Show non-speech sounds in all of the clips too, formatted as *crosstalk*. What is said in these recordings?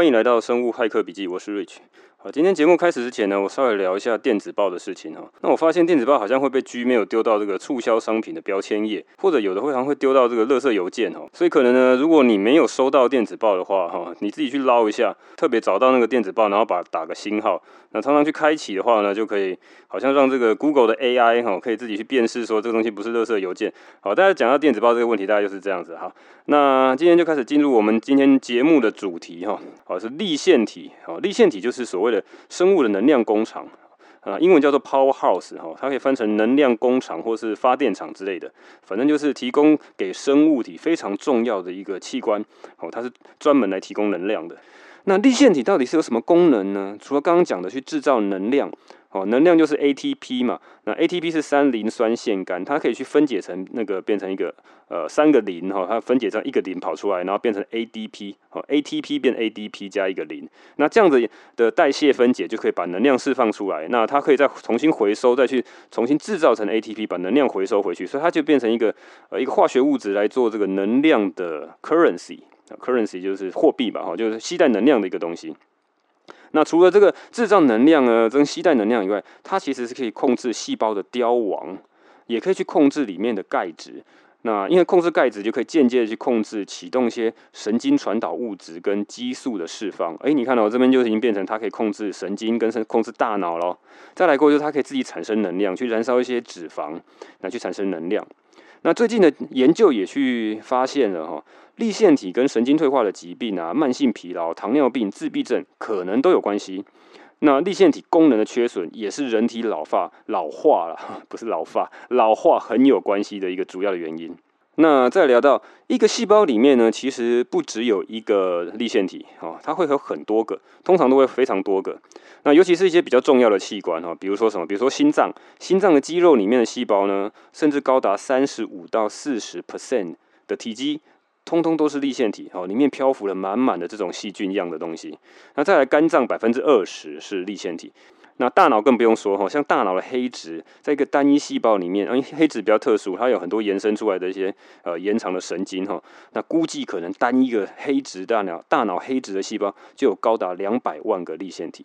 欢迎来到生物骇客笔记，我是 Rich。好，今天节目开始之前呢，我稍微聊一下电子报的事情哈。那我发现电子报好像会被 Gmail 丢到这个促销商品的标签页，或者有的会常会丢到这个垃圾邮件哈。所以可能呢，如果你没有收到电子报的话哈，你自己去捞一下，特别找到那个电子报，然后把打个星号，那常常去开启的话呢，就可以好像让这个 Google 的 AI 哈，可以自己去辨识说这个东西不是垃圾邮件。好，大家讲到电子报这个问题，大概就是这样子哈。那今天就开始进入我们今天节目的主题哈，好，是立线体，哦，立线体就是所谓的生物的能量工厂，啊，英文叫做 powerhouse 哈，它可以翻成能量工厂或是发电厂之类的，反正就是提供给生物体非常重要的一个器官，哦，它是专门来提供能量的。那立线体到底是有什么功能呢？除了刚刚讲的去制造能量。哦，能量就是 ATP 嘛，那 ATP 是三磷酸腺苷，它可以去分解成那个变成一个呃三个磷哈，它分解成一个磷跑出来，然后变成 ADP，哦 ATP 变 ADP 加一个磷，那这样子的代谢分解就可以把能量释放出来，那它可以再重新回收，再去重新制造成 ATP，把能量回收回去，所以它就变成一个呃一个化学物质来做这个能量的 currency，currency 就是货币吧，哈，就是携带能量的一个东西。那除了这个制造能量呢，这个携带能量以外，它其实是可以控制细胞的凋亡，也可以去控制里面的钙质。那因为控制钙质，就可以间接的去控制启动一些神经传导物质跟激素的释放。哎，你看到我这边就已经变成它可以控制神经跟控制大脑了。再来过就是它可以自己产生能量，去燃烧一些脂肪，来去产生能量。那最近的研究也去发现了哈，立腺体跟神经退化的疾病啊、慢性疲劳、糖尿病、自闭症可能都有关系。那立腺体功能的缺损也是人体老化、老化了，*laughs* 不是老化，老化很有关系的一个主要的原因。那再聊到一个细胞里面呢，其实不只有一个立腺体哦，它会有很多个，通常都会非常多个。那尤其是一些比较重要的器官哈，比如说什么，比如说心脏，心脏的肌肉里面的细胞呢，甚至高达三十五到四十 percent 的体积，通通都是立腺体哦，里面漂浮了满满的这种细菌一样的东西。那再来肝脏百分之二十是立腺体。那大脑更不用说哈，像大脑的黑质，在一个单一细胞里面，因为黑质比较特殊，它有很多延伸出来的一些呃延长的神经哈。那估计可能单一个黑质大脑大脑黑质的细胞就有高达两百万个立腺体。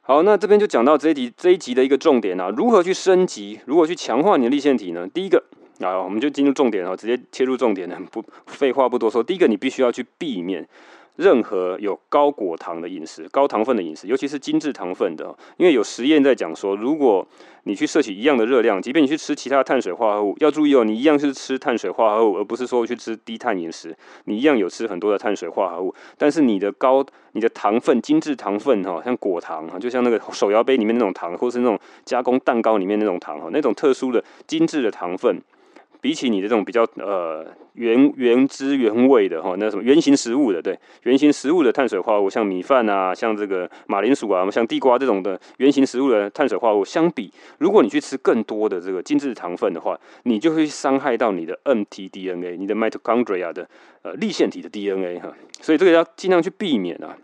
好，那这边就讲到这一集这一集的一个重点啊，如何去升级，如何去强化你的立腺体呢？第一个啊，我们就进入重点哈，直接切入重点了，不废话不多说。第一个，你必须要去避免。任何有高果糖的饮食、高糖分的饮食，尤其是精制糖分的，因为有实验在讲说，如果你去摄取一样的热量，即便你去吃其他碳水化合物，要注意哦，你一样是吃碳水化合物，而不是说去吃低碳饮食。你一样有吃很多的碳水化合物，但是你的高、你的糖分、精制糖分哈，像果糖哈，就像那个手摇杯里面那种糖，或是那种加工蛋糕里面那种糖哈，那种特殊的精致的糖分。比起你的这种比较呃原原汁原味的哈，那什么原型食物的，对，原型食物的碳水化合物，像米饭啊，像这个马铃薯啊，像地瓜这种的原型食物的碳水化合物，相比，如果你去吃更多的这个精致糖分的话，你就会伤害到你的 mtDNA，你的 mitochondria 的呃粒线体的 DNA 哈，所以这个要尽量去避免啊。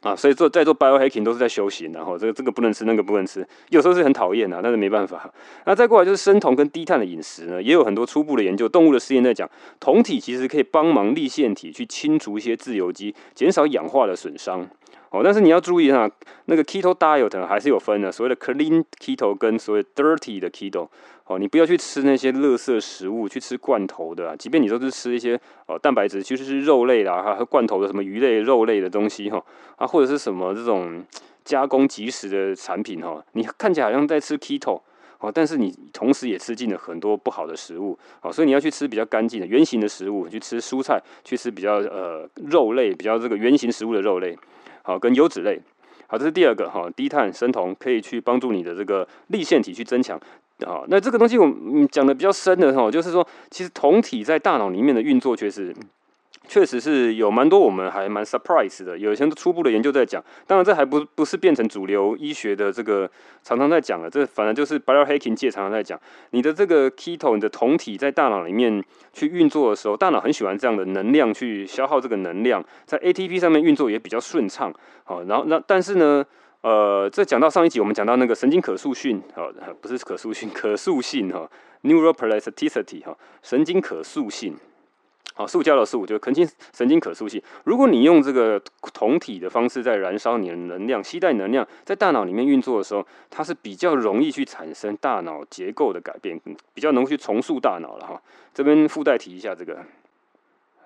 啊，所以做在做 biohacking 都是在修行，然后这个这个不能吃，那个不能吃，有时候是很讨厌啊，但是没办法。那再过来就是生酮跟低碳的饮食呢，也有很多初步的研究，动物的实验在讲，酮体其实可以帮忙粒线体去清除一些自由基，减少氧化的损伤。哦，但是你要注意哈，那个 keto diet 还是有分的，所谓的 clean keto 跟所谓 dirty 的 keto。哦，你不要去吃那些垃圾食物，去吃罐头的，即便你都是吃一些哦蛋白质，其实是肉类啦，还有罐头的什么鱼类、肉类的东西哈，啊或者是什么这种加工即食的产品哈，你看起来好像在吃 keto 哦，但是你同时也吃进了很多不好的食物，哦，所以你要去吃比较干净的圆形的食物，去吃蔬菜，去吃比较呃肉类，比较这个圆形食物的肉类。好，跟油脂类，好，这是第二个哈，低碳生酮可以去帮助你的这个立腺体去增强。好，那这个东西我们讲的比较深的哈，就是说，其实酮体在大脑里面的运作却是。确实是有蛮多我们还蛮 surprise 的，有一些初步的研究在讲，当然这还不不是变成主流医学的这个常常在讲的，这反正就是 biohacking 界常常在讲，你的这个 keto 你的酮体在大脑里面去运作的时候，大脑很喜欢这样的能量去消耗这个能量，在 ATP 上面运作也比较顺畅，好，然后那但是呢，呃，这讲到上一集我们讲到那个神经可塑性，哦，不是可塑性，可塑性哈，neuroplasticity 哈，神经可塑性。啊，塑胶的塑就神经神经可塑性。如果你用这个酮体的方式在燃烧你的能量，吸带能量在大脑里面运作的时候，它是比较容易去产生大脑结构的改变，比较能够去重塑大脑了哈。这边附带提一下这个。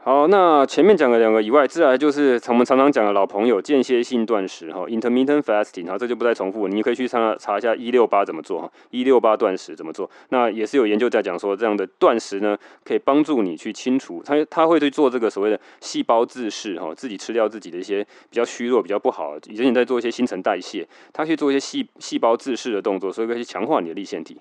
好，那前面讲了两个以外，自然就是我们常常讲的老朋友间歇性断食哈，intermittent fasting 哈，这就不再重复，你可以去查查一下一六八怎么做哈，一六八断食怎么做。那也是有研究在讲说，这样的断食呢，可以帮助你去清除，他他会去做这个所谓的细胞自噬哈，自己吃掉自己的一些比较虚弱、比较不好，以前你在做一些新陈代谢，他去做一些细细胞自噬的动作，所以可以强化你的粒线体。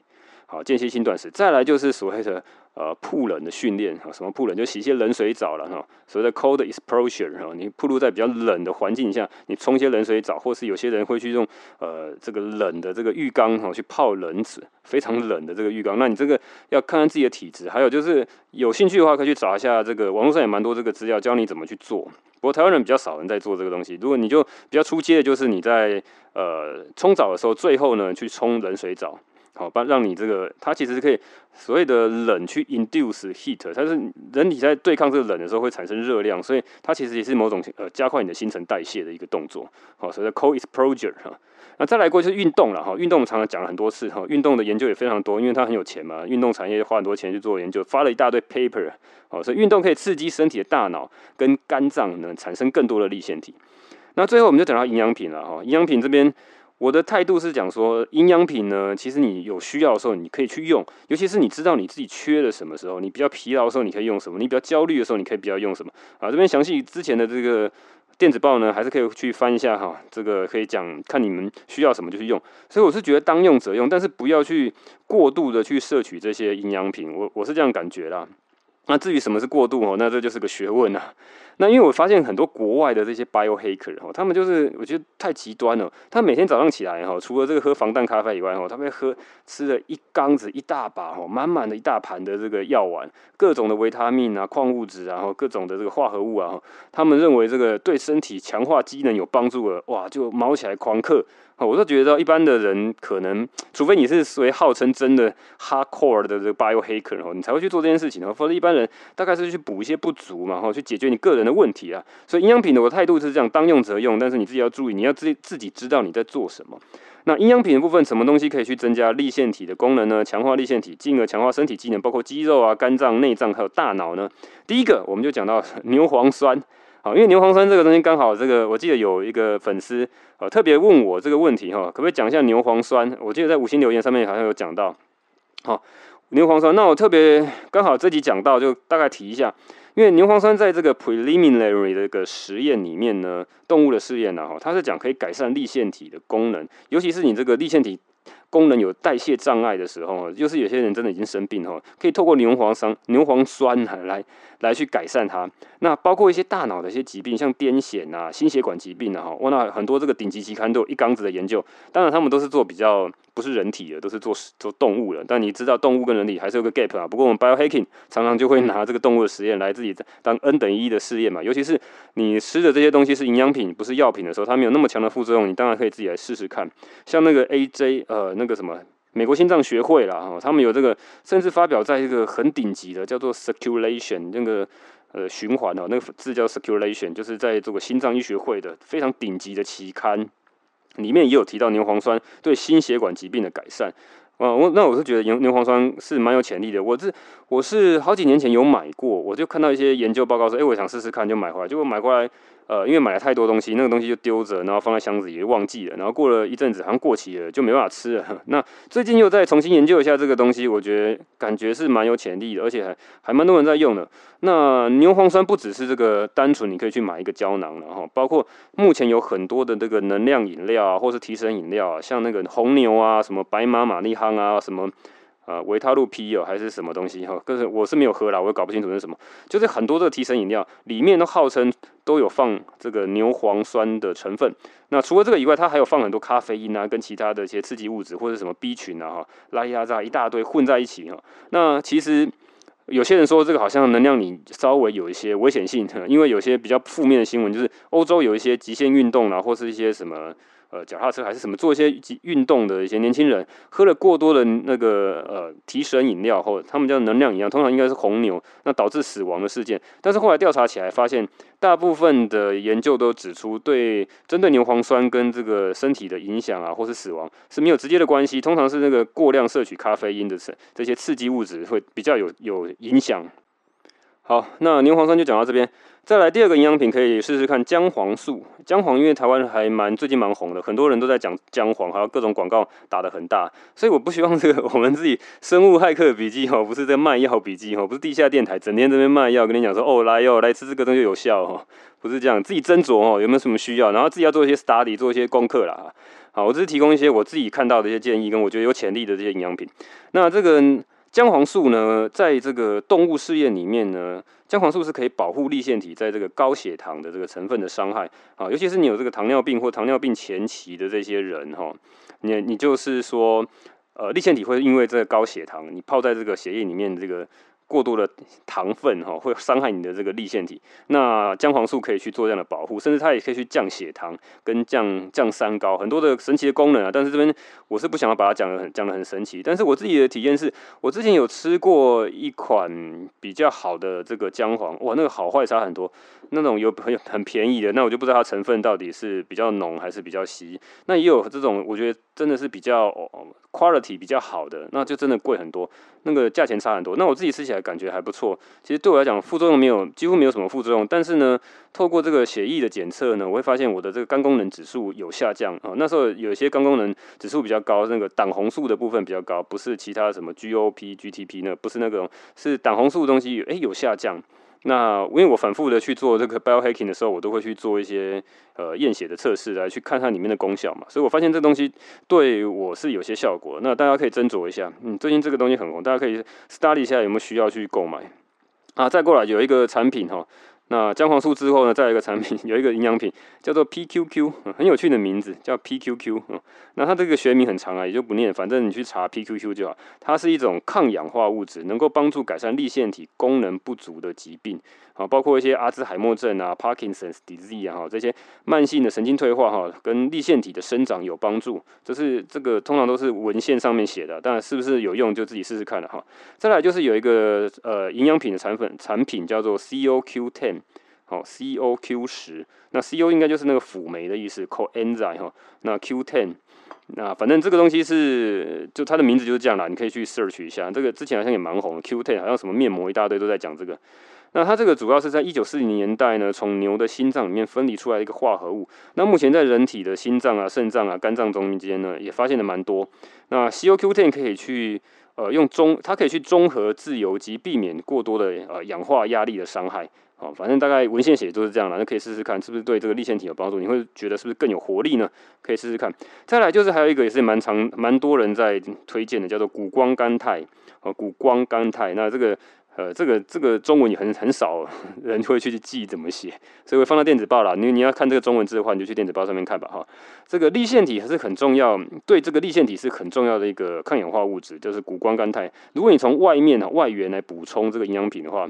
好，间歇性断食，再来就是所谓的呃曝冷的训练哈，什么曝冷？就洗一些冷水澡了哈，所谓的 cold exposure 哈，你暴露在比较冷的环境下，你冲些冷水澡，或是有些人会去用呃这个冷的这个浴缸哈去泡冷水，非常冷的这个浴缸，那你这个要看看自己的体质，还有就是有兴趣的话可以去找一下这个网络上也蛮多这个资料教你怎么去做，不过台湾人比较少人在做这个东西，如果你就比较出街的就是你在呃冲澡的时候，最后呢去冲冷水澡。好，把让你这个，它其实是可以所谓的冷去 induce heat，它是人体在对抗这个冷的时候会产生热量，所以它其实也是某种呃加快你的新陈代谢的一个动作。好，所谓的 cold exposure 哈。那再来过就是运动了哈，运动我们常常讲了很多次哈，运动的研究也非常多，因为它很有钱嘛，运动产业花很多钱去做研究，发了一大堆 paper。好，所以运动可以刺激身体的大脑跟肝脏呢产生更多的粒线体。那最后我们就讲到营养品了哈，营养品这边。我的态度是讲说，营养品呢，其实你有需要的时候，你可以去用，尤其是你知道你自己缺了什么时候，你比较疲劳的时候，你可以用什么；你比较焦虑的时候，你可以不要用什么。啊，这边详细之前的这个电子报呢，还是可以去翻一下哈，这个可以讲看你们需要什么就去用。所以我是觉得当用则用，但是不要去过度的去摄取这些营养品，我我是这样感觉啦。那至于什么是过度哦，那这就是个学问啊。那因为我发现很多国外的这些 biohacker 哦，他们就是我觉得太极端了。他每天早上起来哈，除了这个喝防弹咖啡以外哈，他们喝吃了一缸子一大把哈，满满的一大盘的这个药丸，各种的维他命啊、矿物质啊，然后各种的这个化合物啊，他们认为这个对身体强化机能有帮助的，哇，就卯起来狂嗑。我都觉得一般的人可能，除非你是属于号称真的 hardcore 的这个 biohacker 哦，你才会去做这件事情哦。否则一般人大概是去补一些不足嘛，哈，去解决你个人的问题啊。所以营养品的我态度是这样，当用则用，但是你自己要注意，你要自己自己知道你在做什么。那营养品的部分，什么东西可以去增加粒腺体的功能呢？强化粒腺体，进而强化身体机能，包括肌肉啊、肝脏、内脏还有大脑呢？第一个，我们就讲到 *laughs* 牛磺酸。好，因为牛磺酸这个东西刚好，这个我记得有一个粉丝呃特别问我这个问题哈，可不可以讲一下牛磺酸？我记得在五星留言上面好像有讲到。好，牛磺酸，那我特别刚好这集讲到，就大概提一下，因为牛磺酸在这个 preliminary 的一个实验里面呢，动物的试验呢哈，它是讲可以改善粒腺体的功能，尤其是你这个粒腺体。功能有代谢障碍的时候，就是有些人真的已经生病了，可以透过牛磺酸、牛磺酸来来去改善它。那包括一些大脑的一些疾病，像癫痫啊、心血管疾病啊，哈，哇，那很多这个顶级期刊都有一缸子的研究。当然，他们都是做比较不是人体的，都是做做动物的。但你知道，动物跟人体还是有个 gap 啊。不过我们 biohacking 常常就会拿这个动物的实验来自己当 n 等于一的试验嘛。尤其是你吃的这些东西是营养品，不是药品的时候，它没有那么强的副作用，你当然可以自己来试试看。像那个 AJ 呃。那个什么，美国心脏学会啦，哈，他们有这个，甚至发表在一个很顶级的叫做 circulation 那个呃循环哦，那个字叫 circulation，就是在这个心脏医学会的非常顶级的期刊里面也有提到牛磺酸对心血管疾病的改善。啊，我那我是觉得牛牛磺酸是蛮有潜力的。我是我是好几年前有买过，我就看到一些研究报告说，哎，我想试试看，就买回来，结果买回来。呃，因为买了太多东西，那个东西就丢着，然后放在箱子里，忘记了。然后过了一阵子，好像过期了，就没办法吃了。*laughs* 那最近又再重新研究一下这个东西，我觉得感觉是蛮有潜力的，而且还还蛮多人在用的。那牛磺酸不只是这个单纯，你可以去买一个胶囊，然后包括目前有很多的这个能量饮料啊，或是提神饮料啊，像那个红牛啊，什么白马玛丽夯啊，什么。啊，维他露 P 哦，还是什么东西哈？可是我是没有喝啦，我也搞不清楚是什么。就是很多这个提神饮料里面都号称都有放这个牛磺酸的成分。那除了这个以外，它还有放很多咖啡因啊，跟其他的一些刺激物质或者什么 B 群啊哈，拉压榨一大堆混在一起哈。那其实有些人说这个好像能量饮稍微有一些危险性，因为有些比较负面的新闻就是欧洲有一些极限运动啊，或是一些什么。呃脚踏车还是什么做一些运动的一些年轻人，喝了过多的那个呃提神饮料或他们叫能量饮料，通常应该是红牛，那导致死亡的事件。但是后来调查起来发现，大部分的研究都指出，对针对牛磺酸跟这个身体的影响啊，或是死亡是没有直接的关系，通常是那个过量摄取咖啡因的这些刺激物质会比较有有影响。好，那牛磺酸就讲到这边。再来第二个营养品，可以试试看姜黄素。姜黄因为台湾还蛮最近蛮红的，很多人都在讲姜黄，还有各种广告打得很大，所以我不希望这个 *laughs* 我们自己生物骇客笔记哈，不是在卖药笔记哈，不是地下电台整天这边卖药，跟你讲说哦来哟来吃这个东西有效哈，不是这样，自己斟酌哦有没有什么需要，然后自己要做一些 study，做一些功课啦。好，我只是提供一些我自己看到的一些建议，跟我觉得有潜力的这些营养品。那这个。姜黄素呢，在这个动物试验里面呢，姜黄素是可以保护立腺体在这个高血糖的这个成分的伤害啊，尤其是你有这个糖尿病或糖尿病前期的这些人哈，你你就是说，呃，立腺体会因为这个高血糖，你泡在这个血液里面这个。过多的糖分哈会伤害你的这个粒线体，那姜黄素可以去做这样的保护，甚至它也可以去降血糖跟降降三高，很多的神奇的功能啊。但是这边我是不想要把它讲的很讲的很神奇，但是我自己的体验是，我之前有吃过一款比较好的这个姜黄，哇，那个好坏差很多，那种有很很便宜的，那我就不知道它成分到底是比较浓还是比较稀。那也有这种，我觉得真的是比较 quality 比较好的，那就真的贵很多，那个价钱差很多。那我自己吃起来。感觉还不错，其实对我来讲副作用没有，几乎没有什么副作用。但是呢，透过这个血液的检测呢，我会发现我的这个肝功能指数有下降啊。那时候有些肝功能指数比较高，那个胆红素的部分比较高，不是其他什么 GOP、GTP 那不是那个，是胆红素的东西，诶有下降。那因为我反复的去做这个 biohacking 的时候，我都会去做一些呃验血的测试来去看它里面的功效嘛，所以我发现这东西对我是有些效果。那大家可以斟酌一下，嗯，最近这个东西很红，大家可以 study 一下有没有需要去购买啊。再过来有一个产品哈。那姜黄素之后呢，再有一个产品，*laughs* 有一个营养品叫做 PQQ，很有趣的名字叫 PQQ。那它这个学名很长啊，也就不念，反正你去查 PQQ 就好。它是一种抗氧化物质，能够帮助改善粒线体功能不足的疾病，啊，包括一些阿兹海默症啊、Parkinson's disease 啊，这些慢性的神经退化哈，跟立腺体的生长有帮助。这是这个通常都是文献上面写的，但是不是有用就自己试试看了哈。再来就是有一个呃营养品的产品产品叫做 COQ10。好，C O Q 十，那 C O 应该就是那个辅酶的意思，coenzyme 哈，那 Q ten，那反正这个东西是，就它的名字就是这样啦，你可以去 search 一下，这个之前好像也蛮红的，Q ten 好像什么面膜一大堆都在讲这个。那它这个主要是在一九四零年代呢，从牛的心脏里面分离出来的一个化合物。那目前在人体的心脏啊、肾脏啊、肝脏中间呢，也发现的蛮多。那 C O Q ten 可以去呃用中，它可以去中和自由基，避免过多的呃氧化压力的伤害。哦，反正大概文献写都是这样了，那可以试试看是不是对这个粒线体有帮助。你会觉得是不是更有活力呢？可以试试看。再来就是还有一个也是蛮常蛮多人在推荐的，叫做谷胱甘肽。哦，谷胱甘肽，那这个呃这个这个中文也很很少人会去记怎么写，所以会放到电子报啦。你你要看这个中文字的话，你就去电子报上面看吧。哈，这个粒线体还是很重要，对这个粒线体是很重要的一个抗氧化物质，就是谷胱甘肽。如果你从外面啊外源来补充这个营养品的话，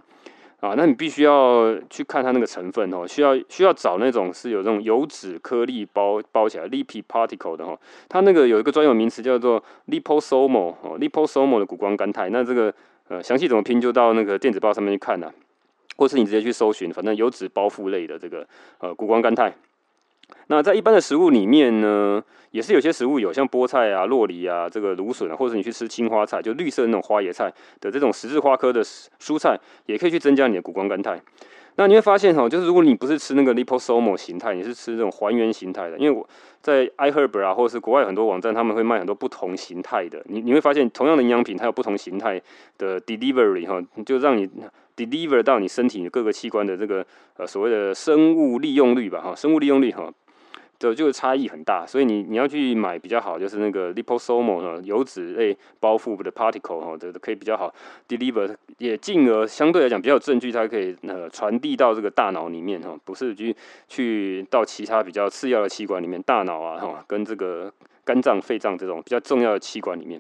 啊，那你必须要去看它那个成分哦，需要需要找那种是有这种油脂颗粒包包起来 l i p i particle 的哈，它那个有一个专有名词叫做 liposomal 哦，liposomal 的谷胱甘肽，那这个呃详细怎么拼就到那个电子报上面去看呐，或是你直接去搜寻，反正油脂包覆类的这个呃谷胱甘肽。那在一般的食物里面呢，也是有些食物有像菠菜啊、洛梨啊、这个芦笋啊，或者你去吃青花菜，就绿色那种花椰菜的这种十字花科的蔬菜，也可以去增加你的谷胱甘肽。那你会发现哈，就是如果你不是吃那个 liposomal 形态，你是吃这种还原形态的，因为我在 iHerb 啊，或者是国外很多网站，他们会卖很多不同形态的。你你会发现，同样的营养品，它有不同形态的 delivery 哈，就让你 deliver 到你身体各个器官的这个呃所谓的生物利用率吧哈，生物利用率哈。就就是差异很大，所以你你要去买比较好，就是那个 liposomal 哈油脂类包覆的 particle 哈，这可以比较好 deliver，也进而相对来讲比较有证据，它可以呃传递到这个大脑里面哈，不是去去到其他比较次要的器官里面，大脑啊哈跟这个肝脏、肺脏这种比较重要的器官里面。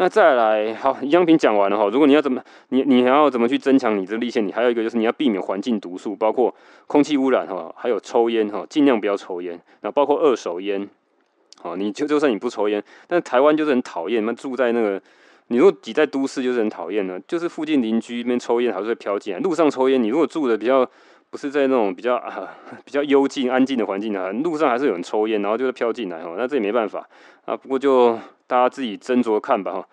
那再来，好，营养品讲完了哈。如果你要怎么，你你还要怎么去增强你这个粒线？你还有一个就是你要避免环境毒素，包括空气污染哈，还有抽烟哈，尽量不要抽烟。那包括二手烟，好，你就就算你不抽烟，但台湾就是很讨厌，那住在那个，你如果挤在都市就是很讨厌呢，就是附近邻居那边抽烟还是会飘进来，路上抽烟，你如果住的比较不是在那种比较啊 *laughs* 比较幽静安静的环境啊，路上还是有人抽烟，然后就会飘进来哦，那这也没办法啊，不过就大家自己斟酌看吧哈。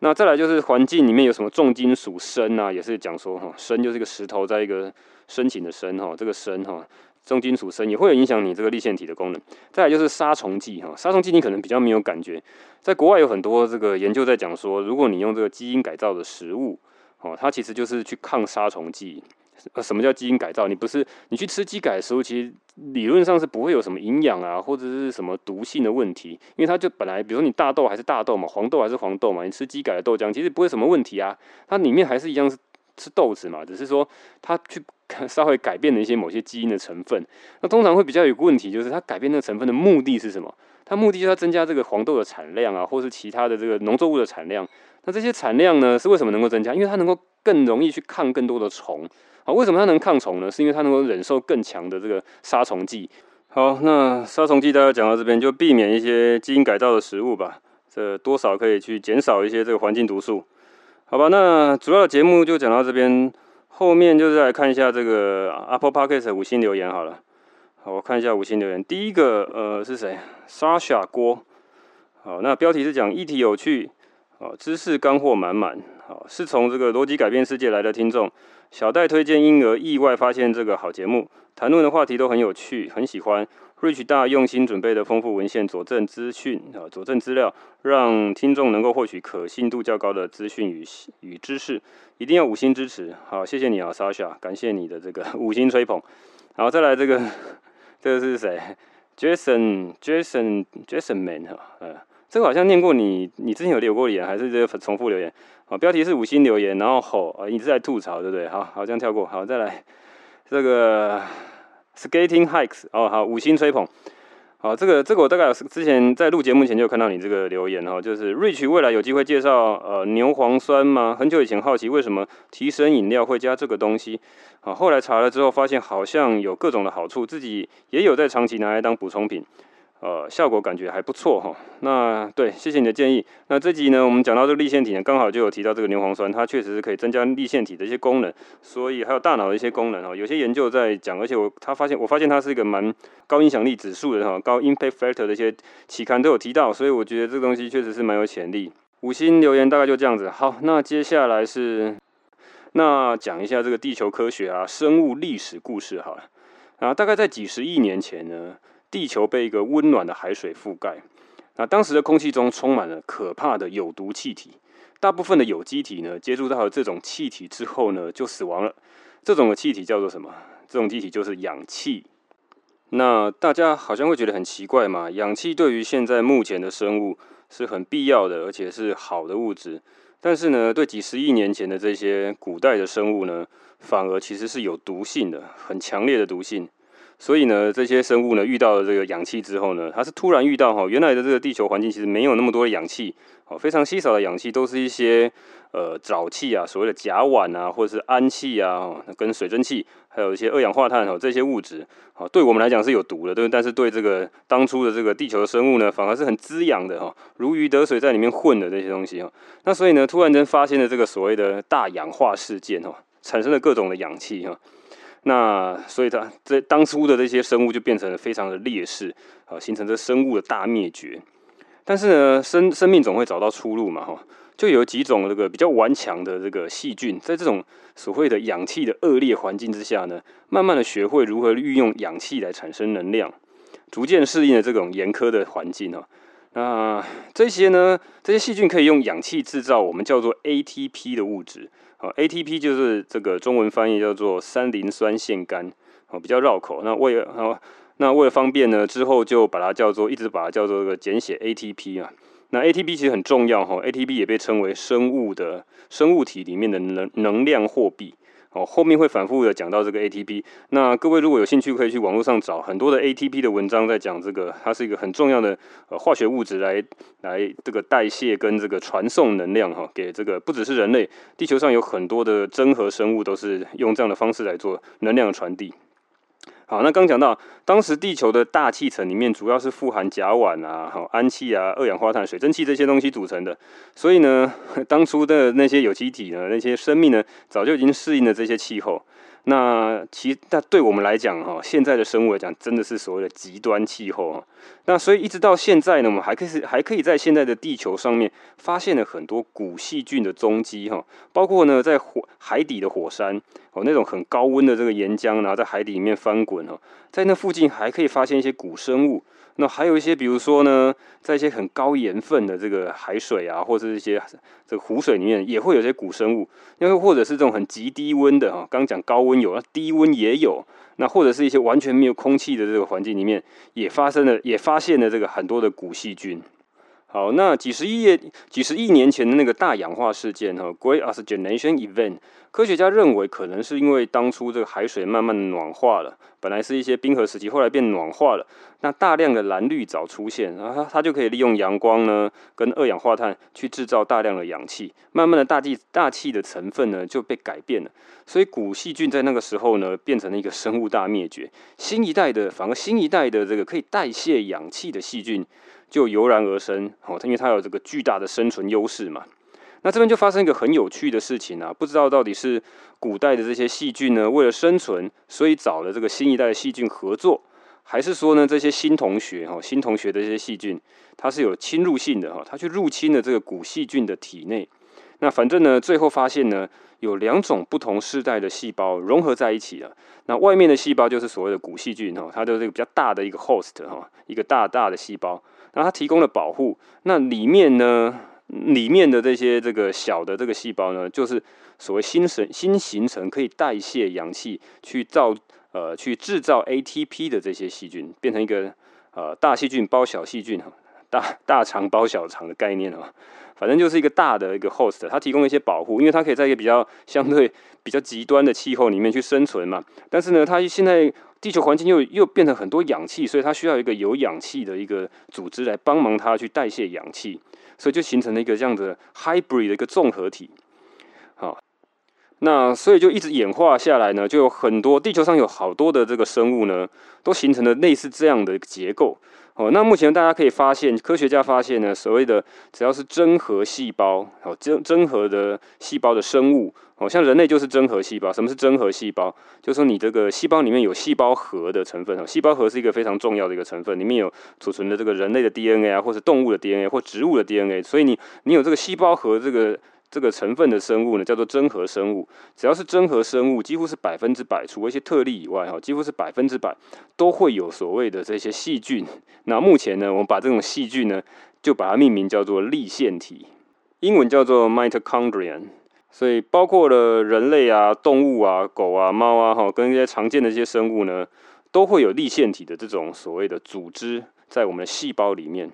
那再来就是环境里面有什么重金属砷啊，也是讲说哈，砷就是一个石头在一个深情的深哈，这个砷哈。重金属砷也会有影响你这个立腺体的功能。再来就是杀虫剂哈，杀虫剂你可能比较没有感觉，在国外有很多这个研究在讲说，如果你用这个基因改造的食物，哦，它其实就是去抗杀虫剂。什么叫基因改造？你不是你去吃基改的食物，其实理论上是不会有什么营养啊，或者是什么毒性的问题，因为它就本来，比如说你大豆还是大豆嘛，黄豆还是黄豆嘛，你吃鸡改的豆浆，其实不会什么问题啊，它里面还是一样是吃豆子嘛，只是说它去。*laughs* 稍微改变了一些某些基因的成分，那通常会比较有个问题，就是它改变那个成分的目的是什么？它目的就是要增加这个黄豆的产量啊，或是其他的这个农作物的产量。那这些产量呢，是为什么能够增加？因为它能够更容易去抗更多的虫好。为什么它能抗虫呢？是因为它能够忍受更强的这个杀虫剂。好，那杀虫剂大家讲到这边，就避免一些基因改造的食物吧，这多少可以去减少一些这个环境毒素。好吧，那主要的节目就讲到这边。后面就是来看一下这个 Apple Podcast 五星留言好了，好，我看一下五星留言。第一个呃是谁？Sasha 郭，好，那标题是讲议题有趣，哦，知识干货满满，好，是从这个逻辑改变世界来的听众。小戴推荐婴儿意外发现这个好节目，谈论的话题都很有趣，很喜欢。Rich 大用心准备的丰富文献佐证资讯啊，佐证资料，让听众能够获取可信度较高的资讯与与知识，一定要五星支持。好，谢谢你啊，Sasha，感谢你的这个五星吹捧。好，再来这个，这个是谁？Jason，Jason，Jason Man 哈，呃，这个好像念过你，你之前有留过言，还是这个重复留言？好，标题是五星留言，然后吼，啊，一直在吐槽，对不对？好好，这样跳过。好，再来这个。Skating hikes 哦，好，五星吹捧，好，这个这个我大概之前在录节目前就看到你这个留言哦，就是 Rich 未来有机会介绍呃牛磺酸吗？很久以前好奇为什么提神饮料会加这个东西，啊，后来查了之后发现好像有各种的好处，自己也有在长期拿来当补充品。呃，效果感觉还不错哈。那对，谢谢你的建议。那这集呢，我们讲到这个立腺体呢，刚好就有提到这个牛磺酸，它确实是可以增加立腺体的一些功能，所以还有大脑的一些功能哈。有些研究在讲，而且我他发现，我发现它是一个蛮高影响力指数的哈，高 impact factor 的一些期刊都有提到，所以我觉得这个东西确实是蛮有潜力。五星留言大概就这样子。好，那接下来是那讲一下这个地球科学啊，生物历史故事好了。啊，大概在几十亿年前呢。地球被一个温暖的海水覆盖，那当时的空气中充满了可怕的有毒气体，大部分的有机体呢，接触到了这种气体之后呢，就死亡了。这种的气体叫做什么？这种气体就是氧气。那大家好像会觉得很奇怪嘛，氧气对于现在目前的生物是很必要的，而且是好的物质。但是呢，对几十亿年前的这些古代的生物呢，反而其实是有毒性的，很强烈的毒性。所以呢，这些生物呢，遇到了这个氧气之后呢，它是突然遇到哈，原来的这个地球环境其实没有那么多的氧气，哦，非常稀少的氧气，都是一些呃沼气啊，所谓的甲烷啊，或者是氨气啊，跟水蒸气，还有一些二氧化碳哦，这些物质，好，对我们来讲是有毒的，对，但是对这个当初的这个地球的生物呢，反而是很滋养的哈，如鱼得水，在里面混的这些东西哈，那所以呢，突然间发现了这个所谓的大氧化事件哈，产生了各种的氧气哈。那所以它这当初的这些生物就变成了非常的劣势，啊，形成这生物的大灭绝。但是呢，生生命总会找到出路嘛，哈，就有几种这个比较顽强的这个细菌，在这种所谓的氧气的恶劣环境之下呢，慢慢的学会如何运用氧气来产生能量，逐渐适应了这种严苛的环境哈。那这些呢，这些细菌可以用氧气制造我们叫做 ATP 的物质。ATP 就是这个中文翻译叫做三磷酸腺苷，哦，比较绕口。那为了那为了方便呢，之后就把它叫做一直把它叫做这个简写 ATP 啊。那 ATP 其实很重要哈，ATP 也被称为生物的生物体里面的能能量货币。哦，后面会反复的讲到这个 ATP。那各位如果有兴趣，可以去网络上找很多的 ATP 的文章，在讲这个，它是一个很重要的呃化学物质，来来这个代谢跟这个传送能量哈，给这个不只是人类，地球上有很多的真核生物都是用这样的方式来做能量的传递。好，那刚讲到当时地球的大气层里面主要是富含甲烷啊、好氨气啊、二氧化碳、水蒸气这些东西组成的，所以呢，*laughs* 当初的那些有机体呢，那些生命呢，早就已经适应了这些气候。那其那对我们来讲哈，现在的生物来讲，真的是所谓的极端气候啊。那所以一直到现在呢，我们还可以还可以在现在的地球上面发现了很多古细菌的踪迹哈，包括呢在火海底的火山哦，那种很高温的这个岩浆，然后在海底里面翻滚哈，在那附近还可以发现一些古生物。那还有一些，比如说呢，在一些很高盐分的这个海水啊，或者是一些这个湖水里面，也会有些古生物。因为或者是这种很极低温的哈，刚讲高温有，那低温也有。那或者是一些完全没有空气的这个环境里面，也发生了，也发现了这个很多的古细菌。好，那几十亿几十亿年前的那个大氧化事件哈，Great Oxygenation Event，科学家认为可能是因为当初这个海水慢慢暖化了，本来是一些冰河时期，后来变暖化了，那大量的蓝绿藻出现，然后它它就可以利用阳光呢，跟二氧化碳去制造大量的氧气，慢慢的大气大气的成分呢就被改变了，所以古细菌在那个时候呢变成了一个生物大灭绝，新一代的反而新一代的这个可以代谢氧气的细菌。就油然而生，哦，因为它有这个巨大的生存优势嘛。那这边就发生一个很有趣的事情啊，不知道到底是古代的这些细菌呢，为了生存，所以找了这个新一代的细菌合作，还是说呢，这些新同学哈，新同学的这些细菌，它是有侵入性的哈，它去入侵了这个古细菌的体内。那反正呢，最后发现呢，有两种不同世代的细胞融合在一起了。那外面的细胞就是所谓的古细菌哈，它的这个比较大的一个 host 哈，一个大大的细胞。那它提供了保护，那里面呢，里面的这些这个小的这个细胞呢，就是所谓新生新形成可以代谢氧气去造呃去制造 ATP 的这些细菌，变成一个呃大细菌包小细菌哈，大大肠包小肠的概念哈，反正就是一个大的一个 host，它提供一些保护，因为它可以在一个比较相对比较极端的气候里面去生存嘛，但是呢，它现在。地球环境又又变成很多氧气，所以它需要一个有氧气的一个组织来帮忙它去代谢氧气，所以就形成了一个这样的 hybrid 的一个综合体。好，那所以就一直演化下来呢，就有很多地球上有好多的这个生物呢，都形成了类似这样的结构。哦，那目前大家可以发现，科学家发现呢，所谓的只要是真核细胞，哦，真真核的细胞的生物，哦，像人类就是真核细胞。什么是真核细胞？就是说你这个细胞里面有细胞核的成分。哦，细胞核是一个非常重要的一个成分，里面有储存的这个人类的 DNA 啊，或者动物的 DNA 或植物的 DNA。所以你你有这个细胞核这个。这个成分的生物呢，叫做真核生物。只要是真核生物，几乎是百分之百，除了一些特例以外，哈，几乎是百分之百都会有所谓的这些细菌。那目前呢，我们把这种细菌呢，就把它命名叫做立线体，英文叫做 mitochondrion。所以包括了人类啊、动物啊、狗啊、猫啊，哈，跟一些常见的一些生物呢，都会有立线体的这种所谓的组织在我们的细胞里面。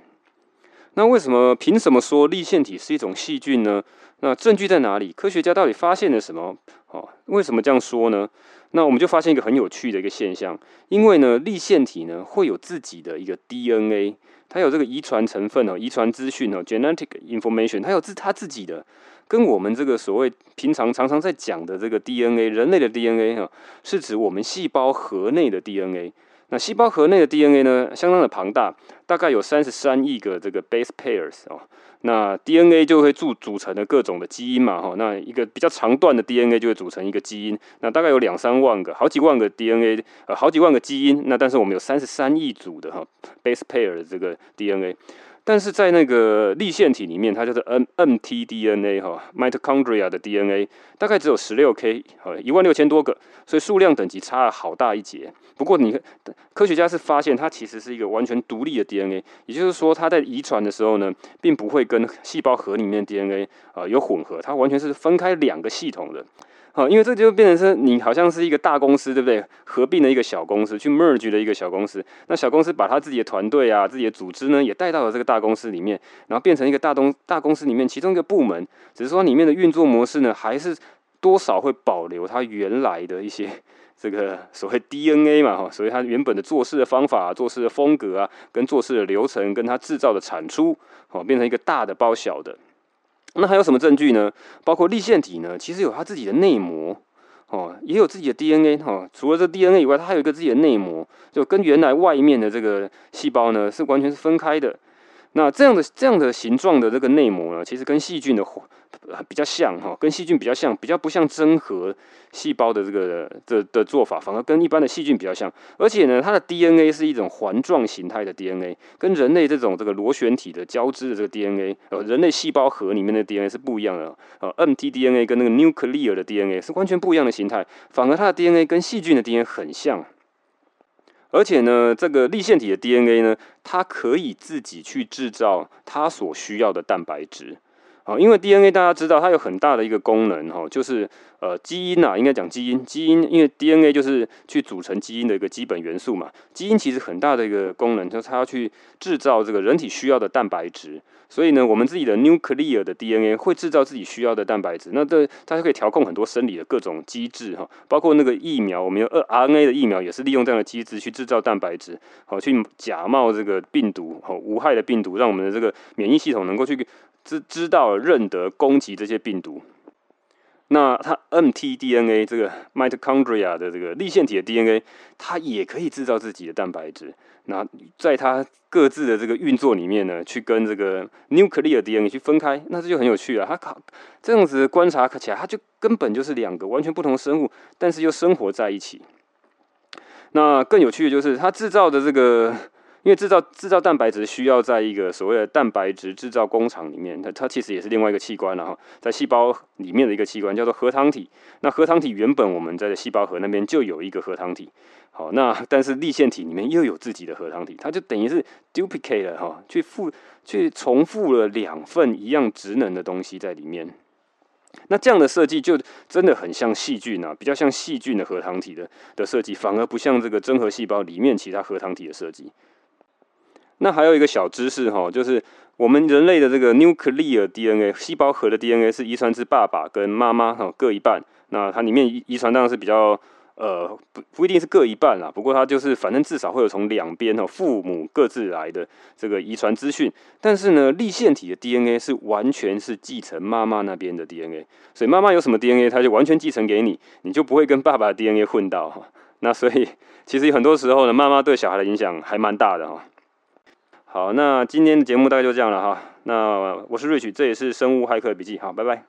那为什么？凭什么说立线体是一种细菌呢？那证据在哪里？科学家到底发现了什么？哦，为什么这样说呢？那我们就发现一个很有趣的一个现象，因为呢，立线体呢会有自己的一个 DNA，它有这个遗传成分哦，遗传资讯哦，genetic information，它有自它自己的，跟我们这个所谓平常常常在讲的这个 DNA，人类的 DNA 哈，是指我们细胞核内的 DNA。那细胞核内的 DNA 呢，相当的庞大，大概有三十三亿个这个 base pairs 哦。那 DNA 就会组组成的各种的基因嘛，哈。那一个比较长段的 DNA 就会组成一个基因，那大概有两三万个，好几万个 DNA，呃，好几万个基因。那但是我们有三十三亿组的哈 base pair 的这个 DNA。但是在那个粒线体里面，它就是 nmtDNA 哈，mitochondria 的 DNA 大概只有十六 K，哈，一万六千多个，所以数量等级差了好大一截。不过你科学家是发现它其实是一个完全独立的 DNA，也就是说它在遗传的时候呢，并不会跟细胞核里面 DNA 啊有混合，它完全是分开两个系统的。好，因为这就变成是你好像是一个大公司，对不对？合并了一个小公司，去 merge 了一个小公司。那小公司把他自己的团队啊、自己的组织呢，也带到了这个大公司里面，然后变成一个大东大公司里面其中一个部门。只是说里面的运作模式呢，还是多少会保留它原来的一些这个所谓 DNA 嘛，哈，所以它原本的做事的方法、做事的风格啊，跟做事的流程，跟它制造的产出，哦，变成一个大的包小的。那还有什么证据呢？包括立腺体呢，其实有它自己的内膜哦，也有自己的 DNA 哈、哦。除了这 DNA 以外，它还有一个自己的内膜，就跟原来外面的这个细胞呢是完全是分开的。那这样的这样的形状的这个内膜呢，其实跟细菌的比较像哈，跟细菌比较像，比较不像真核细胞的这个的的做法，反而跟一般的细菌比较像。而且呢，它的 DNA 是一种环状形态的 DNA，跟人类这种这个螺旋体的交织的这个 DNA，呃，人类细胞核里面的 DNA 是不一样的。呃，mtDNA 跟那个 nuclear 的 DNA 是完全不一样的形态，反而它的 DNA 跟细菌的 DNA 很像。而且呢，这个立线体的 DNA 呢，它可以自己去制造它所需要的蛋白质。啊，因为 DNA 大家知道它有很大的一个功能哈，就是呃基因呐，应该讲基因，基因因为 DNA 就是去组成基因的一个基本元素嘛。基因其实很大的一个功能就是它要去制造这个人体需要的蛋白质。所以呢，我们自己的 nuclear 的 DNA 会制造自己需要的蛋白质。那这它就可以调控很多生理的各种机制哈，包括那个疫苗，我们有 RNA 的疫苗也是利用这样的机制去制造蛋白质，好去假冒这个病毒，好无害的病毒，让我们的这个免疫系统能够去。知知道认得攻击这些病毒，那它 mtDNA 这个 mitochondria 的这个粒线体的 DNA，它也可以制造自己的蛋白质。那在它各自的这个运作里面呢，去跟这个 nuclear DNA 去分开，那这就很有趣了。它靠这样子观察起来，它就根本就是两个完全不同的生物，但是又生活在一起。那更有趣的就是它制造的这个。因为制造制造蛋白质需要在一个所谓的蛋白质制造工厂里面，它它其实也是另外一个器官了哈，在细胞里面的一个器官叫做核糖体。那核糖体原本我们在细胞核那边就有一个核糖体，好，那但是立线体里面又有自己的核糖体，它就等于是 duplicate 了哈，去复去重复了两份一样职能的东西在里面。那这样的设计就真的很像细菌啊，比较像细菌的核糖体的的设计，反而不像这个真核细胞里面其他核糖体的设计。那还有一个小知识哈，就是我们人类的这个 nuclear DNA 细胞核的 DNA 是遗传自爸爸跟妈妈哈各一半。那它里面遗传当然是比较呃不不一定是各一半啦，不过它就是反正至少会有从两边哈父母各自来的这个遗传资讯。但是呢，立线体的 DNA 是完全是继承妈妈那边的 DNA，所以妈妈有什么 DNA，它就完全继承给你，你就不会跟爸爸的 DNA 混到哈。那所以其实很多时候呢，妈妈对小孩的影响还蛮大的哈。好，那今天的节目大概就这样了哈。那我是瑞曲这也是生物骇客笔记。好，拜拜。